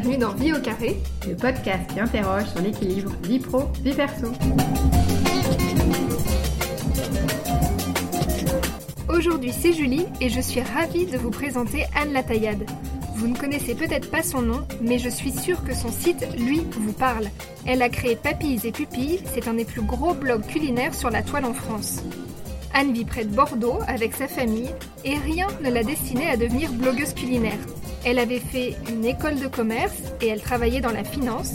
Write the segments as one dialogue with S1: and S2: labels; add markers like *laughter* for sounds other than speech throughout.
S1: bienvenue dans Vie au carré,
S2: le podcast qui interroge sur l'équilibre vie pro, vie perso.
S1: Aujourd'hui c'est Julie et je suis ravie de vous présenter Anne Lataillade. Vous ne connaissez peut-être pas son nom, mais je suis sûre que son site, lui, vous parle. Elle a créé Papilles et Pupilles, c'est un des plus gros blogs culinaires sur la toile en France. Anne vit près de Bordeaux avec sa famille et rien ne l'a destinée à devenir blogueuse culinaire. Elle avait fait une école de commerce et elle travaillait dans la finance.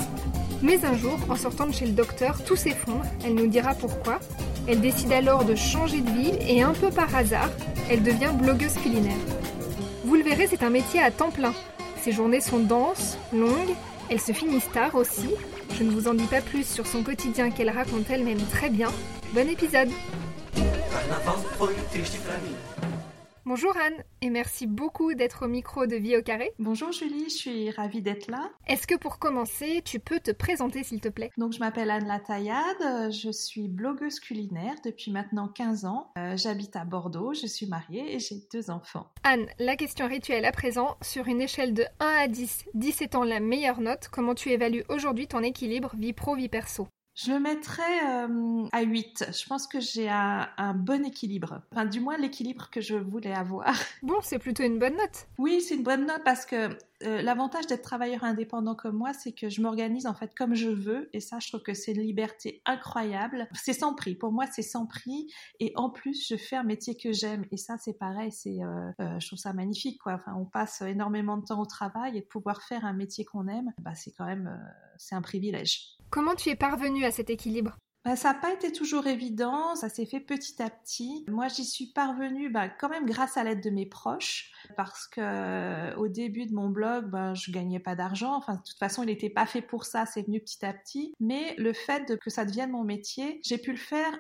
S1: Mais un jour, en sortant de chez le docteur, tout s'effondre, elle nous dira pourquoi. Elle décide alors de changer de vie et un peu par hasard, elle devient blogueuse culinaire. Vous le verrez, c'est un métier à temps plein. Ses journées sont denses, longues, elles se finissent tard aussi. Je ne vous en dis pas plus sur son quotidien qu'elle raconte elle-même très bien. Bon épisode Bonjour Anne, et merci beaucoup d'être au micro de Vie au carré.
S3: Bonjour Julie, je suis ravie d'être là.
S1: Est-ce que pour commencer, tu peux te présenter s'il te plaît?
S3: Donc je m'appelle Anne Lataillade, je suis blogueuse culinaire depuis maintenant 15 ans. Euh, j'habite à Bordeaux, je suis mariée et j'ai deux enfants.
S1: Anne, la question rituelle à présent, sur une échelle de 1 à 10, 10 étant la meilleure note, comment tu évalues aujourd'hui ton équilibre vie pro-vie perso?
S3: Je le mettrais euh, à 8. Je pense que j'ai un, bon équilibre. Enfin, du moins l'équilibre que je voulais avoir.
S1: Bon, c'est plutôt une bonne note.
S3: Oui, c'est une bonne note parce que euh, l'avantage d'être travailleur indépendant comme moi, c'est que je m'organise en fait comme je veux. Et ça, je trouve que c'est une liberté incroyable. C'est sans prix. Pour moi, c'est sans prix. Et en plus, je fais un métier que j'aime. Et ça, c'est pareil. C'est, euh, je trouve ça magnifique. Quoi. Enfin, on passe énormément de temps au travail et de pouvoir faire un métier qu'on aime, bah, c'est quand même, c'est un privilège.
S1: Comment tu es parvenue à cet équilibre?
S3: Bah, ça n'a pas été toujours évident, ça s'est fait petit à petit. Moi, j'y suis parvenue bah, quand même grâce à l'aide de mes proches, parce que euh, au début de mon blog, bah, je gagnais pas d'argent. Enfin, de toute façon, il n'était pas fait pour ça, c'est venu petit à petit. Mais le fait que ça devienne mon métier, j'ai pu le faire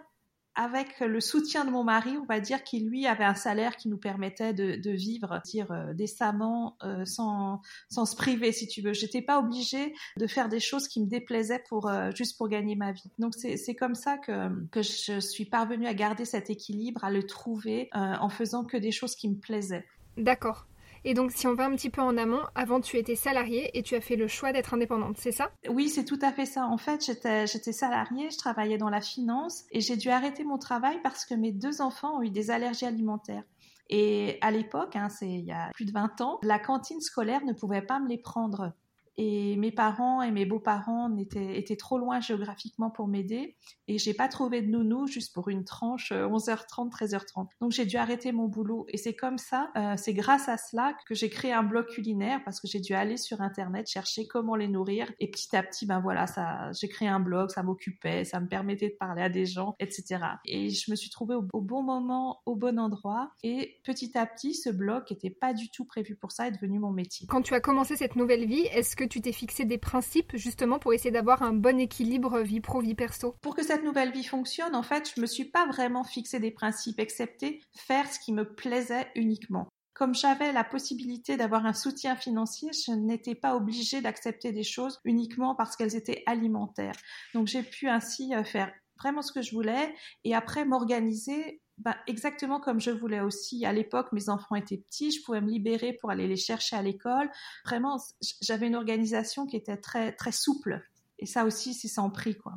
S3: avec le soutien de mon mari, on va dire, qui lui avait un salaire qui nous permettait de, vivre, dire euh, décemment, euh, sans, sans se priver, si tu veux. J'étais pas obligée de faire des choses qui me déplaisaient pour euh, juste pour gagner ma vie. Donc c'est comme ça que que je suis parvenue à garder cet équilibre, à le trouver en faisant que des choses qui me plaisaient.
S1: D'accord. Et donc, si on va un petit peu en amont, avant tu étais salariée et tu as fait le choix d'être indépendante, c'est ça?
S3: Oui, c'est tout à fait ça. En fait, j'étais, salariée, je travaillais dans la finance et j'ai dû arrêter mon travail parce que mes deux enfants ont eu des allergies alimentaires. Et à l'époque, hein, c'est il y a plus de 20 ans, la cantine scolaire ne pouvait pas me les prendre et mes parents et mes beaux-parents étaient, étaient trop loin géographiquement pour m'aider et j'ai pas trouvé de nounou juste pour une tranche 11h30, euh, 13h30. Donc j'ai dû arrêter mon boulot et c'est comme ça, euh, c'est grâce à cela que j'ai créé un blog culinaire parce que j'ai dû aller sur internet chercher comment les nourrir et petit à petit ben voilà ça, j'ai créé un blog, ça m'occupait, ça me permettait de parler à des gens, etc. Et je me suis trouvée au, bon moment, au bon endroit et petit à petit ce blog qui était pas du tout prévu pour ça est devenu mon métier.
S1: Quand tu as commencé cette nouvelle vie, est-ce que tu t'es fixé des principes justement pour essayer d'avoir un bon équilibre vie pro vie perso?
S3: Pour que cette nouvelle vie fonctionne, en fait, je me suis pas vraiment fixé des principes, excepté faire ce qui me plaisait uniquement. Comme j'avais la possibilité d'avoir un soutien financier, je n'étais pas obligée d'accepter des choses uniquement parce qu'elles étaient alimentaires. Donc j'ai pu ainsi euh, faire vraiment ce que je voulais et après m'organiser bah, exactement comme je voulais aussi. À l'époque, mes enfants étaient petits, je pouvais me libérer pour aller les chercher à l'école. Vraiment, j'avais une organisation qui était très, très souple. Et ça aussi, c'est sans prix, quoi.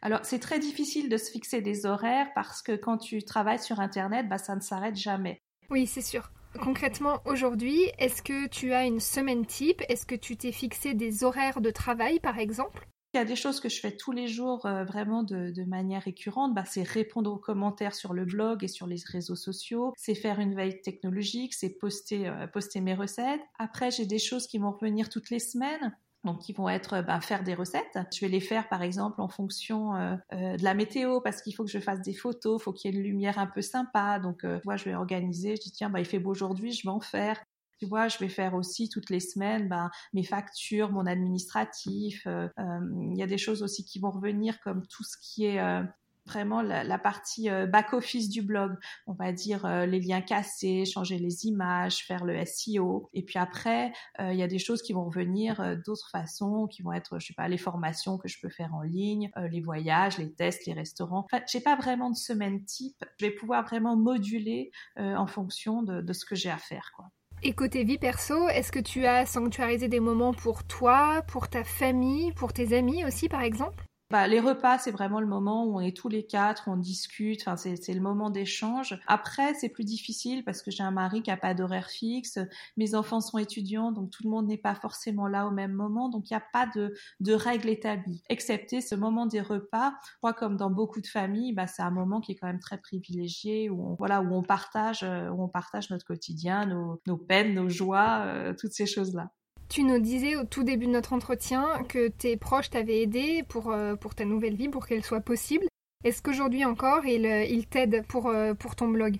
S3: Alors, c'est très difficile de se fixer des horaires parce que quand tu travailles sur Internet, bah, ça ne s'arrête jamais.
S1: Oui, c'est sûr. Concrètement, aujourd'hui, est-ce que tu as une semaine type? Est-ce que tu t'es fixé des horaires de travail, par exemple?
S3: Il y a des choses que je fais tous les jours euh, vraiment de, manière récurrente. Bah, c'est répondre aux commentaires sur le blog et sur les réseaux sociaux. C'est faire une veille technologique. C'est poster, euh, mes recettes. Après, j'ai des choses qui vont revenir toutes les semaines. Donc, qui vont être bah, faire des recettes. Je vais les faire, par exemple, en fonction euh, de la météo, parce qu'il faut que je fasse des photos, il faut qu'il y ait une lumière un peu sympa. Donc, moi, je vais organiser. Je dis tiens, bah, il fait beau aujourd'hui, je vais en faire. Tu vois, je vais faire aussi toutes les semaines ben, mes factures, mon administratif. Euh, euh, il y a des choses aussi qui vont revenir comme tout ce qui est euh, vraiment la, partie back-office du blog. On va dire les liens cassés, changer les images, faire le SEO. Et puis après, il y a des choses qui vont revenir d'autres façons, qui vont être, je sais pas, les formations que je peux faire en ligne, les voyages, les tests, les restaurants. Enfin, j'ai pas vraiment de semaine type. Je vais pouvoir vraiment moduler en fonction de, de ce que j'ai à faire, quoi.
S1: Et côté vie perso, est-ce que tu as sanctuarisé des moments pour toi, pour ta famille, pour tes amis aussi par exemple?
S3: Bah, les repas, c'est vraiment le moment où on est tous les quatre, on discute, enfin, c'est le moment d'échange. Après, c'est plus difficile parce que j'ai un mari qui a pas d'horaire fixe, mes enfants sont étudiants, donc tout le monde n'est pas forcément là au même moment, donc il n'y a pas de, de règles établies, excepté ce moment des repas. Crois comme dans beaucoup de familles, bah, c'est un moment qui est quand même très privilégié, où on, voilà, où on partage, euh, où on partage notre quotidien, nos, nos peines, nos joies, euh, toutes ces choses-là.
S1: Tu nous disais au tout début de notre entretien que tes proches t'avaient aidé pour, euh, pour ta nouvelle vie, pour qu'elle soit possible. Est-ce qu'aujourd'hui encore, ils il t'aident pour, euh, pour ton blog?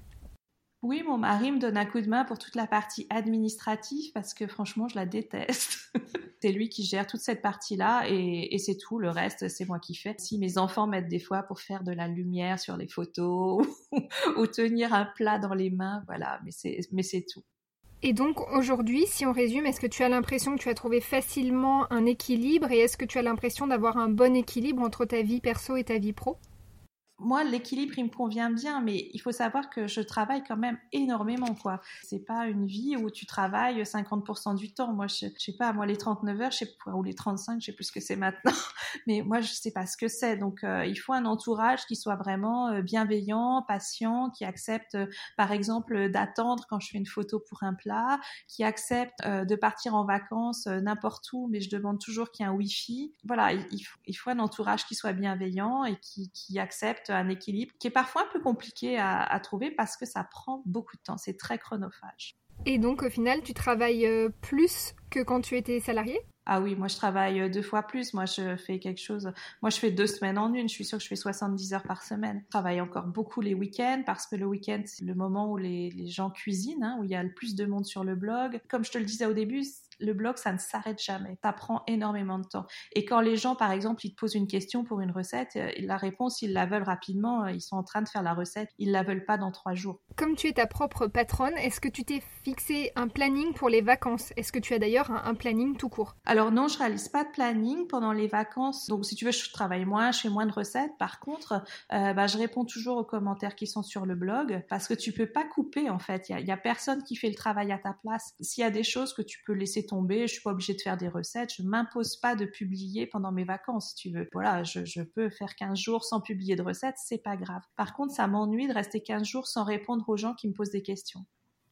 S3: Oui, mon mari me donne un coup de main pour toute la partie administrative parce que franchement, je la déteste. *laughs* c'est lui qui gère toute cette partie-là et, et c'est tout. Le reste, c'est moi qui fais. Si mes enfants m'aident des fois pour faire de la lumière sur les photos *laughs* ou tenir un plat dans les mains, voilà, mais c'est tout.
S1: Et donc aujourd'hui, si on résume, est-ce que tu as l'impression que tu as trouvé facilement un équilibre et est-ce que tu as l'impression d'avoir un bon équilibre entre ta vie perso et ta vie pro?
S3: Moi, l'équilibre, il me convient bien, mais il faut savoir que je travaille quand même énormément, quoi. C'est pas une vie où tu travailles 50% du temps. Moi, je, je sais pas, moi, les 39 heures, je sais pas, ou les 35, je sais plus ce que c'est maintenant. *laughs* Mais moi, je sais pas ce que c'est. Donc, euh, il faut un entourage qui soit vraiment euh, bienveillant, patient, qui accepte, euh, par exemple, d'attendre quand je fais une photo pour un plat, qui accepte de partir en vacances n'importe où, mais je demande toujours qu'il y ait un wifi. Voilà, il, faut, un entourage qui soit bienveillant et qui accepte un équilibre qui est parfois un peu compliqué à, trouver parce que ça prend beaucoup de temps, c'est très chronophage.
S1: Et donc au final, tu travailles euh, plus que quand tu étais salarié?
S3: Ah oui, moi je travaille euh, deux fois plus. Moi je fais quelque chose. Moi je fais deux semaines en une. Je suis sûre que je fais 70 heures par semaine. Je travaille encore beaucoup les week-ends parce que le week-end c'est le moment où les, gens cuisinent, hein, où il y a le plus de monde sur le blog. Comme je te le disais au début, le blog, ça ne s'arrête jamais. Ça prend énormément de temps. Et quand les gens, par exemple, ils te posent une question pour une recette, euh, la réponse, ils la veulent rapidement. Euh, ils sont en train de faire la recette. Ils la veulent pas dans trois jours.
S1: Comme tu es ta propre patronne, est-ce que tu t'es fixé un planning pour les vacances? Est-ce que tu as d'ailleurs un, planning tout court?
S3: Alors non, je réalise pas de planning pendant les vacances. Donc si tu veux, je travaille moins, je fais moins de recettes. Par contre, euh, bah, je réponds toujours aux commentaires qui sont sur le blog parce que tu peux pas couper en fait. Il y, a, personne qui fait le travail à ta place. S'il y a des choses que tu peux laisser tomber, je suis pas obligée de faire des recettes. Je m'impose pas de publier pendant mes vacances, si tu veux. Voilà, je, je peux faire 15 jours sans publier de recettes, c'est pas grave. Par contre, ça m'ennuie de rester 15 jours sans répondre aux gens qui me posent des questions.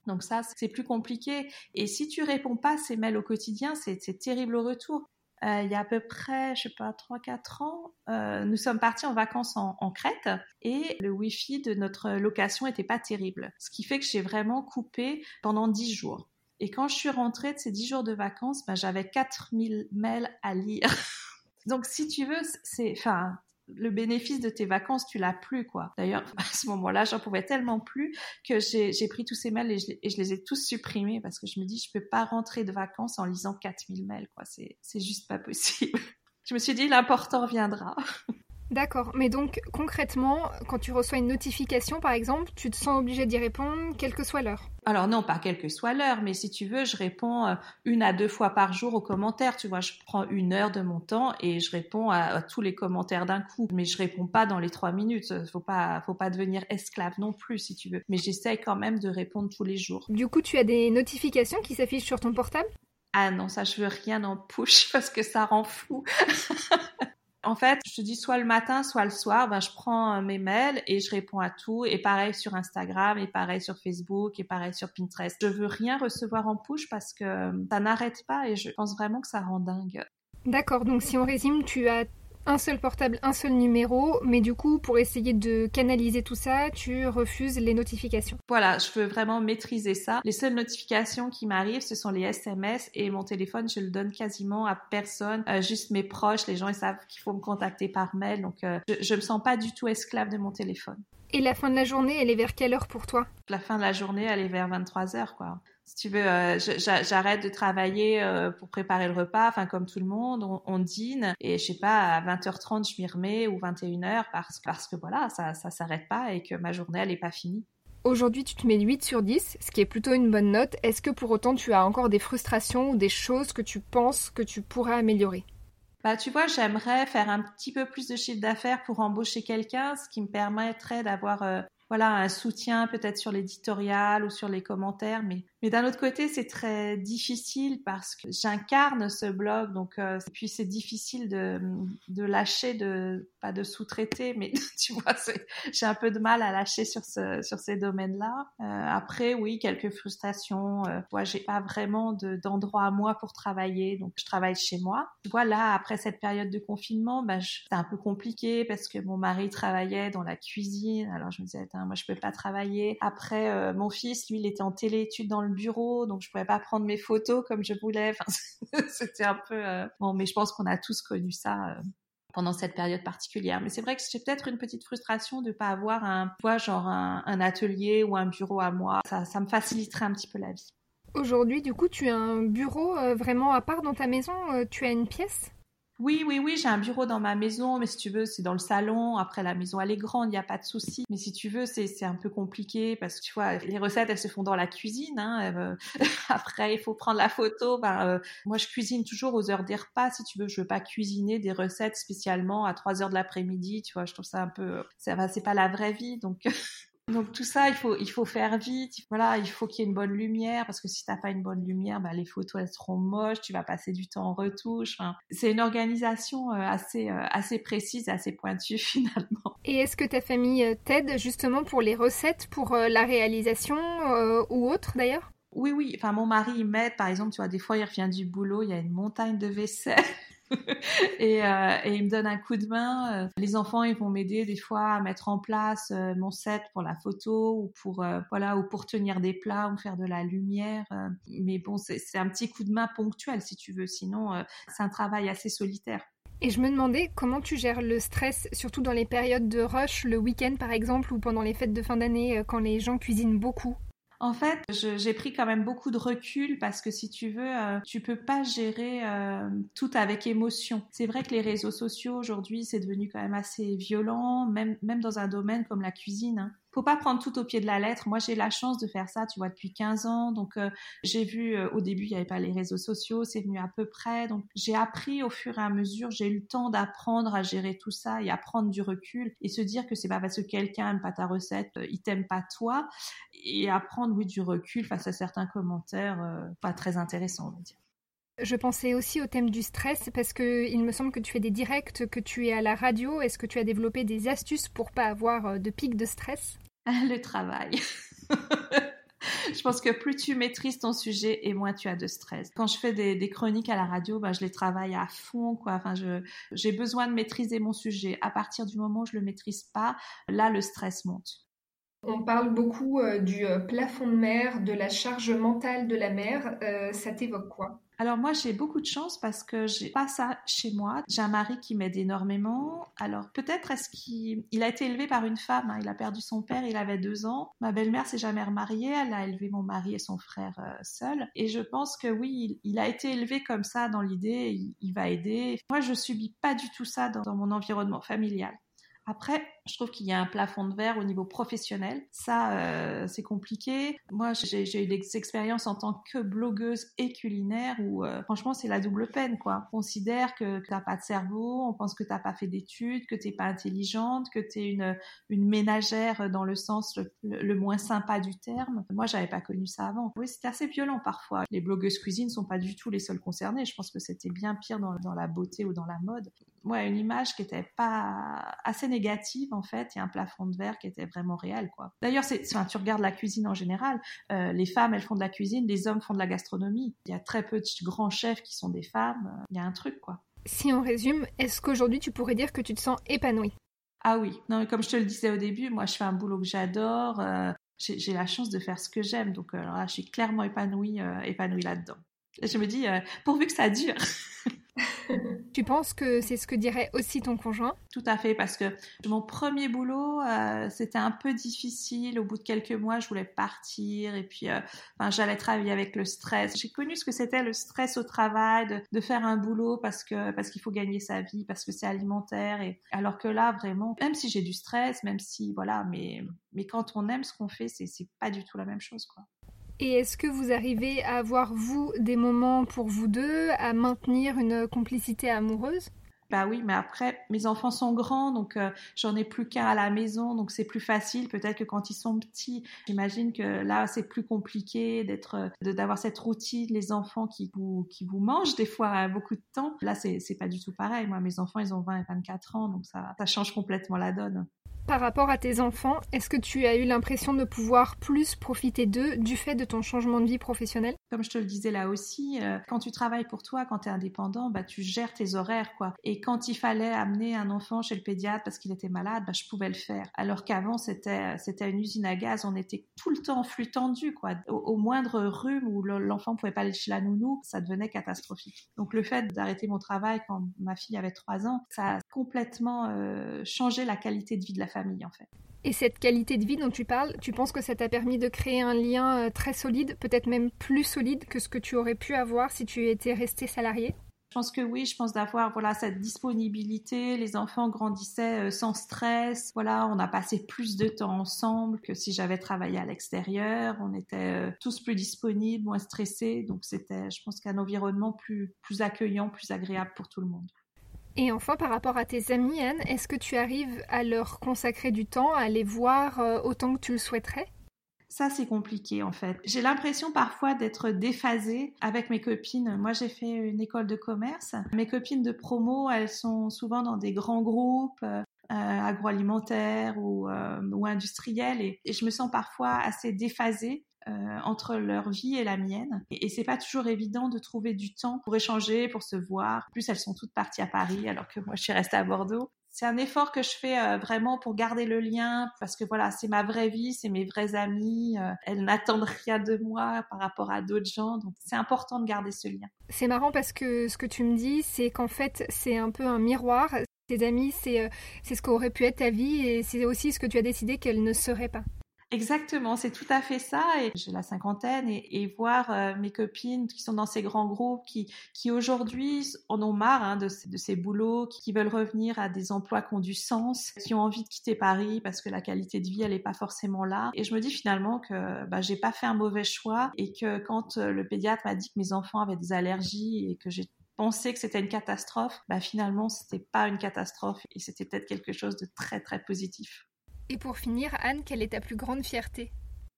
S3: Donc ça, c'est plus compliqué. Et si tu réponds pas à ces mails au quotidien, c'est terrible au retour. Euh, il y a à peu près, je sais pas, 3-4 ans, euh, nous sommes partis en vacances en, Crète et le Wi-Fi de notre location était pas terrible. Ce qui fait que j'ai vraiment coupé pendant 10 jours. Et quand je suis rentrée de ces 10 jours de vacances, ben, j'avais 4000 mails à lire. *laughs* Donc, si tu veux, c'est, enfin, le bénéfice de tes vacances, tu l'as plus, quoi. D'ailleurs, *laughs* à ce moment-là, j'en pouvais tellement plus que j'ai pris tous ces mails et je, les ai tous supprimés parce que je me dis, je peux pas rentrer de vacances en lisant 4000 mails, quoi. C'est juste pas possible. *laughs* je me suis dit, l'important viendra.
S1: D'accord, mais donc concrètement, quand tu reçois une notification par exemple, tu te sens obligé d'y répondre quelle que soit l'heure?
S3: Alors non, pas quelle que soit l'heure, mais si tu veux, je réponds euh, une à deux fois par jour aux commentaires. Tu vois, je prends une heure de mon temps et je réponds à, tous les commentaires d'un coup. Mais je réponds pas dans les trois minutes. Faut pas, faut pas devenir esclave non plus si tu veux. Mais j'essaie quand même de répondre tous les jours.
S1: Du coup, tu as des notifications qui s'affichent sur ton portable?
S3: Ah non, ça je veux rien en push parce que ça rend fou. *laughs* En fait, je te dis soit le matin, soit le soir, ben, je prends euh, mes mails et je réponds à tout. Et pareil sur Instagram, et pareil sur Facebook, et pareil sur Pinterest. Je veux rien recevoir en push parce que euh, ça n'arrête pas et je pense vraiment que ça rend dingue.
S1: D'accord, donc si on résume, tu as un seul portable, un seul numéro, mais du coup, pour essayer de canaliser tout ça, tu refuses les notifications.
S3: Voilà, je veux vraiment maîtriser ça. Les seules notifications qui m'arrivent, ce sont les SMS et mon téléphone, je le donne quasiment à personne, euh, juste mes proches, les gens, ils savent qu'il faut me contacter par mail, donc euh, je, je me sens pas du tout esclave de mon téléphone.
S1: Et la fin de la journée, elle est vers quelle heure pour toi?
S3: La fin de la journée, elle est vers 23 heures, quoi si tu veux, euh, j'arrête de travailler euh, pour préparer le repas, enfin comme tout le monde, on, dîne et je sais pas à 20h30 je m'y remets ou 21h parce parce que voilà, ça ça s'arrête pas et que ma journée elle est pas finie.
S1: Aujourd'hui, tu te mets 8 sur 10, ce qui est plutôt une bonne note. Est-ce que pour autant tu as encore des frustrations ou des choses que tu penses que tu pourrais améliorer?
S3: Bah, tu vois, j'aimerais faire un petit peu plus de chiffre d'affaires pour embaucher quelqu'un, ce qui me permettrait d'avoir euh, voilà un soutien peut-être sur l'éditorial ou sur les commentaires mais Mais d'un autre côté, c'est très difficile parce que j'incarne ce blog, donc euh, puis c'est difficile de, de lâcher, de pas de sous-traiter, mais *laughs* tu vois, j'ai un peu de mal à lâcher sur ce sur ces domaines-là. Euh, après, oui, quelques frustrations. Euh, vois, j'ai pas vraiment d'endroit à moi pour travailler, donc je travaille chez moi. Voilà, après cette période de confinement, bah, c'est un peu compliqué parce que mon mari travaillait dans la cuisine, alors je me disais, moi je peux pas travailler. Après, euh, mon fils, lui, il était en téléétude dans bureau, donc je pouvais pas prendre mes photos comme je voulais. *laughs* C'était un peu euh, bon, mais je pense qu'on a tous connu ça. Euh, pendant cette période particulière. Mais c'est vrai que j'ai peut-être une petite frustration de pas avoir un, genre un, atelier ou un bureau à moi. Ça, ça me faciliterait un petit peu la vie.
S1: Aujourd'hui, du coup, tu as un bureau vraiment à part dans ta maison. tu as une pièce?
S3: Oui, oui, oui, j'ai un bureau dans ma maison, mais si tu veux, c'est dans le salon. Après, la maison, elle est grande, il n'y a pas de souci. Mais si tu veux, c'est un peu compliqué parce que tu vois, les recettes, elles se font dans la cuisine. Hein, euh, *laughs* après, il faut prendre la photo. Ben, euh, moi, je cuisine toujours aux heures des repas. Si tu veux, je veux pas cuisiner des recettes spécialement à 3 heures de l'après-midi. Tu vois, je trouve ça un peu, c'est pas la vraie vie. Donc, *laughs* Donc tout ça, il faut, il faut faire vite. Voilà, il faut qu'il y ait une bonne lumière parce que si t'as pas une bonne lumière, bah, les photos elles seront moches. Tu vas passer du temps en retouche. c'est une organisation euh, assez, euh, assez précise, assez pointue *laughs* finalement.
S1: Et est-ce que ta famille euh, t'aide justement pour les recettes, pour la réalisation ou autre d'ailleurs?
S3: Oui, oui. Enfin, mon mari, il m'aide. Par exemple, tu vois, des fois, il revient du boulot, il y a une montagne de vaisselle. *laughs* et, euh, et, il me donne un coup de main. Euh, les enfants, ils vont m'aider des fois à mettre en place euh, mon set pour la photo ou pour voilà ou pour tenir des plats ou faire de la lumière. mais bon, c'est un petit coup de main ponctuel si tu veux. Sinon, c'est un travail assez solitaire.
S1: Et je me demandais comment tu gères le stress, surtout dans les périodes de rush, le week-end par exemple, ou pendant les fêtes de fin d'année, quand les gens cuisinent beaucoup?
S3: En fait, j'ai pris quand même beaucoup de recul parce que si tu veux, euh, tu peux pas gérer euh, tout avec émotion. C'est vrai que les réseaux sociaux aujourd'hui, c'est devenu quand même assez violent, même même dans un domaine comme la cuisine. Hein faut pas prendre tout au pied de la lettre. Moi, j'ai la chance de faire ça, tu vois, depuis 15 ans. Donc, euh, j'ai vu, euh, au début, il n'y avait pas les réseaux sociaux, c'est venu à peu près. Donc, j'ai appris au fur et à mesure, j'ai eu le temps d'apprendre à gérer tout ça et à prendre du recul et se dire que c'est pas parce que quelqu'un aime pas ta recette, euh, il t'aime pas toi. Et apprendre, oui, du recul face à certains commentaires pas très intéressants, on va dire.
S1: Je pensais aussi au thème du stress parce que il me semble que tu fais des directs, que tu es à la radio. Est-ce que tu as développé des astuces pour pas avoir euh, de pic de stress? *laughs*
S3: Le travail. *laughs* je pense que plus tu maîtrises ton sujet et moins tu as de stress. Quand je fais des, chroniques à la radio, bah, je les travaille à fond. Quoi. J'ai besoin de maîtriser mon sujet. À partir du moment où je le maîtrise pas, là, le stress monte.
S1: On parle beaucoup euh, du euh, plafond de mer, de la charge mentale de la mer. ça t'évoque quoi?
S3: Alors moi j'ai beaucoup de chance parce que j'ai pas ça chez moi. J'ai un mari qui m'aide énormément. Alors peut-être est-ce qu'il a été élevé par une femme. Hein. Il a perdu son père, il avait deux ans. Ma belle-mère s'est jamais remariée. Elle a élevé mon mari et son frère euh, seul. Et je pense que oui, il, a été élevé comme ça dans l'idée. Il, va aider. Moi je subis pas du tout ça dans mon environnement familial. Après, je trouve qu'il y a un plafond de verre au niveau professionnel. Ça, euh, c'est compliqué. Moi, j'ai eu des expériences en tant que blogueuse et culinaire où, euh, franchement, c'est la double peine, quoi. On considère que, tu n'as pas de cerveau, on pense que tu n'as pas fait d'études, que tu n'es pas intelligente, que tu es une, une ménagère dans le sens le, moins sympa du terme. Moi, j'avais pas connu ça avant. Oui, c'était assez violent parfois. Les blogueuses cuisine sont pas du tout les seules concernées. Je pense que c'était bien pire dans la beauté ou dans la mode. Ouais, une image qui était pas assez négative en fait, a un plafond de verre qui était vraiment réel, quoi. D'ailleurs, c'est, enfin, tu regardes la cuisine en général, euh, les femmes, elles font de la cuisine, les hommes font de la gastronomie. Il y a très peu de grands chefs qui sont des femmes. Il y a un truc, quoi.
S1: Si on résume, est-ce qu'aujourd'hui tu pourrais dire que tu te sens épanouie?
S3: Ah oui, non, mais comme je te le disais au début, moi je fais un boulot que j'adore. Euh, j'ai, la chance de faire ce que j'aime, donc euh, là, je suis clairement épanouie, épanouie là-dedans. Et je me dis, pourvu que ça dure. *laughs* *laughs*
S1: tu penses que c'est ce que dirait aussi ton conjoint?
S3: Tout à fait, parce que mon premier boulot, euh, c'était un peu difficile. Au bout de quelques mois, je voulais partir et puis euh, j'allais travailler avec le stress. J'ai connu ce que c'était le stress au travail, de, faire un boulot parce parce qu'il faut gagner sa vie, parce que c'est alimentaire. Et alors que là, vraiment, même si j'ai du stress, même si voilà, mais mais quand on aime ce qu'on fait, c'est pas du tout la même chose, quoi.
S1: Et est-ce que vous arrivez à avoir, vous, des moments pour vous deux, à maintenir une complicité amoureuse?
S3: Bah oui, mais après, mes enfants sont grands, donc euh, j'en ai plus qu'un à la maison, donc c'est plus facile. Peut-être que quand ils sont petits, j'imagine que là, c'est plus compliqué d'être, d'avoir cette routine, les enfants qui vous, qui vous mangent des fois beaucoup de temps. Là, c'est, c'est pas du tout pareil. Moi, mes enfants, ils ont 20 et 24 ans, donc ça, ça change complètement la donne.
S1: Par rapport à tes enfants, est-ce que tu as eu l'impression de pouvoir plus profiter d'eux du fait de ton changement de vie professionnelle
S3: Comme je te le disais là aussi, euh, quand tu travailles pour toi, quand tu es indépendant, bah, tu gères tes horaires. quoi. Et quand il fallait amener un enfant chez le pédiatre parce qu'il était malade, bah, je pouvais le faire. Alors qu'avant, c'était, c'était une usine à gaz, on était tout le temps en flux tendu. Quoi. Au, moindre rhume où l'enfant pouvait pas aller chez la nounou, ça devenait catastrophique. Donc le fait d'arrêter mon travail quand ma fille avait 3 ans, ça a complètement euh, changé la qualité de vie de la famille en fait.
S1: Et cette qualité de vie dont tu parles, tu penses que ça t'a permis de créer un lien euh, très solide, peut-être même plus solide que ce que tu aurais pu avoir si tu étais resté salarié
S3: je pense que oui, je pense d'avoir voilà cette disponibilité. Les enfants grandissaient euh, sans stress. Voilà, on a passé plus de temps ensemble que si j'avais travaillé à l'extérieur. On était tous plus disponibles, moins stressés. Donc c'était, je pense, qu'un environnement plus plus accueillant, plus agréable pour tout le monde.
S1: Et enfin, par rapport à tes amis, Anne, est-ce que tu arrives à leur consacrer du temps, à les voir euh, autant que tu le souhaiterais?
S3: Ça, c'est compliqué en fait. J'ai l'impression parfois d'être déphasée avec mes copines. Moi, j'ai fait une école de commerce. Mes copines de promo, elles sont souvent dans des grands groupes. Euh, agroalimentaires ou, euh, ou industriels et, et, je me sens parfois assez déphasée entre leur vie et la mienne. Et, c'est pas toujours évident de trouver du temps pour échanger, pour se voir. En plus, elles sont toutes parties à Paris, alors que moi, je suis restée à Bordeaux. C'est un effort que je fais euh, vraiment pour garder le lien, parce que voilà, c'est ma vraie vie, c'est mes vraies amies. Euh, elles n'attendent *laughs* rien de moi par rapport à d'autres gens, donc c'est important de garder ce lien.
S1: C'est marrant parce que ce que tu me dis, c'est qu'en fait, c'est un peu un miroir. Tes amis, c'est ce qu'aurait pu être ta vie, et c'est aussi ce que tu as décidé qu'elle ne serait pas.
S3: Exactement, c'est tout à fait ça. Et j'ai la cinquantaine et, voir euh, mes copines qui sont dans ces grands groupes, qui, qui aujourd'hui en ont marre hein, de, de, ces boulots, qui, veulent revenir à des emplois qui ont du sens, qui ont envie de quitter Paris parce que la qualité de vie elle est pas forcément là. Et je me dis finalement que bah, j'ai pas fait un mauvais choix et que quand euh, le pédiatre m'a dit que mes enfants avaient des allergies et que j'ai pensé que c'était une catastrophe, bah finalement c'était pas une catastrophe et c'était peut-être quelque chose de très très positif.
S1: Et pour finir, Anne, quelle est ta plus grande fierté?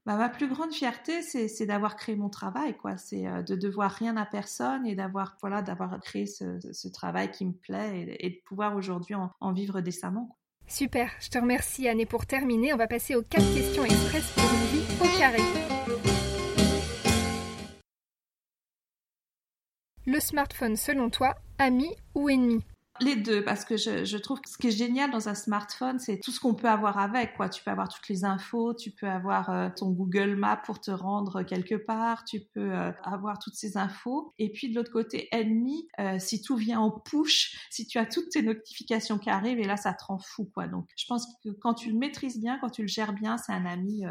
S3: Bah, ma plus grande fierté, c'est d'avoir créé mon travail, quoi. C'est euh, de devoir rien à personne et d'avoir voilà, d'avoir créé ce, travail qui me plaît et, de pouvoir aujourd'hui en, vivre décemment.
S1: Super, je te remercie Anne. Et pour terminer, on va passer aux quatre questions express pour une vie au carré. Le smartphone, selon toi, ami ou ennemi?
S3: Les deux, parce que je, trouve que ce qui est génial dans un smartphone, c'est tout ce qu'on peut avoir avec. Quoi. Tu peux avoir toutes les infos, tu peux avoir euh, ton Google Maps pour te rendre quelque part, tu peux euh, avoir toutes ces infos. Et puis de l'autre côté, ennemi, euh, si tout vient en push, si tu as toutes tes notifications qui arrivent, et là, ça te rend fou. Quoi. Donc, je pense que quand tu le maîtrises bien, quand tu le gères bien, c'est un ami,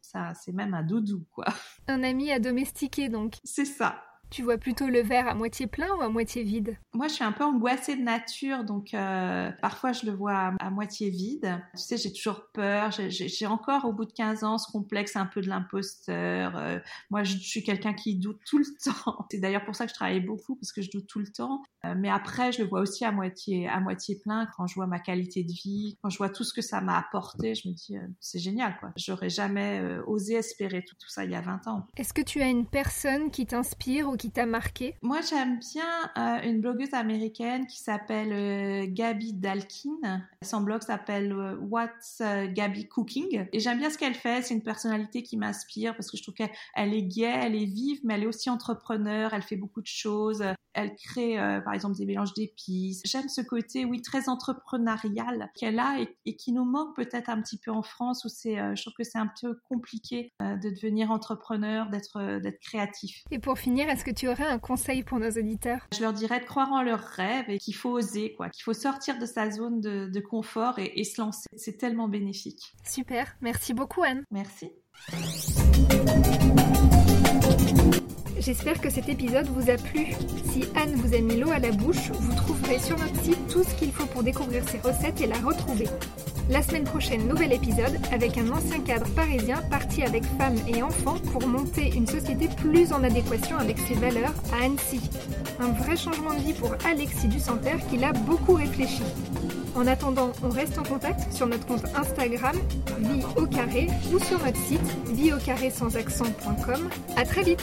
S3: ça, c'est même un doudou. Quoi.
S1: Un ami à domestiquer, donc.
S3: C'est ça.
S1: Tu vois plutôt le verre à moitié plein ou à moitié vide
S3: Moi, je suis un peu angoissée de nature, donc euh, parfois je le vois à, moitié vide. Tu sais, j'ai toujours peur. J'ai encore, au bout de 15 ans, ce complexe un peu de l'imposteur. Euh, moi, je, suis quelqu'un qui doute tout le *laughs* temps. C'est d'ailleurs pour ça que je travaille beaucoup, parce que je doute tout le temps. Euh, mais après, je le vois aussi à moitié, à moitié plein quand je vois ma qualité de vie, quand je vois tout ce que ça m'a apporté. Je me dis, c'est génial, quoi. J'aurais jamais osé espérer tout, tout ça il y a 20 ans.
S1: Est-ce que tu as une personne qui t'inspire ou qui t'a marqué
S3: Moi, j'aime bien euh, une blogueuse américaine qui s'appelle euh, Gabi Dalkin. Son blog s'appelle euh, What's Gabi Cooking. Et j'aime bien ce qu'elle fait. C'est une personnalité qui m'inspire parce que je trouve qu'elle est gaie, elle est vive, mais elle est aussi entrepreneur. Elle fait beaucoup de choses. Elle crée, par exemple, des mélanges d'épices. J'aime ce côté, oui, très entrepreneurial qu'elle a et, qui nous manque peut-être un petit peu en France où c'est, je trouve que c'est un peu compliqué de devenir entrepreneur, d'être, d'être créatif.
S1: Et pour finir, est-ce que tu aurais un conseil pour nos auditeurs?
S3: Je leur dirais de croire en leurs rêves et qu'il faut oser, quoi, qu'il faut sortir de sa zone de, confort et, et se lancer. C'est tellement bénéfique.
S1: Super, merci beaucoup Anne.
S3: Merci.
S1: J'espère que cet épisode vous a plu. Si Anne vous a mis l'eau à la bouche, vous trouverez sur notre site tout ce qu'il faut pour découvrir ses recettes et la retrouver. La semaine prochaine, nouvel épisode avec un ancien cadre parisien parti avec femmes et enfants pour monter une société plus en adéquation avec ses valeurs à Annecy. Un vrai changement de vie pour Alexis Dusanter qui l'a beaucoup réfléchi. En attendant, on reste en contact sur notre compte Instagram vie au carré ou sur notre site vie au carré sans accent.com. À très vite.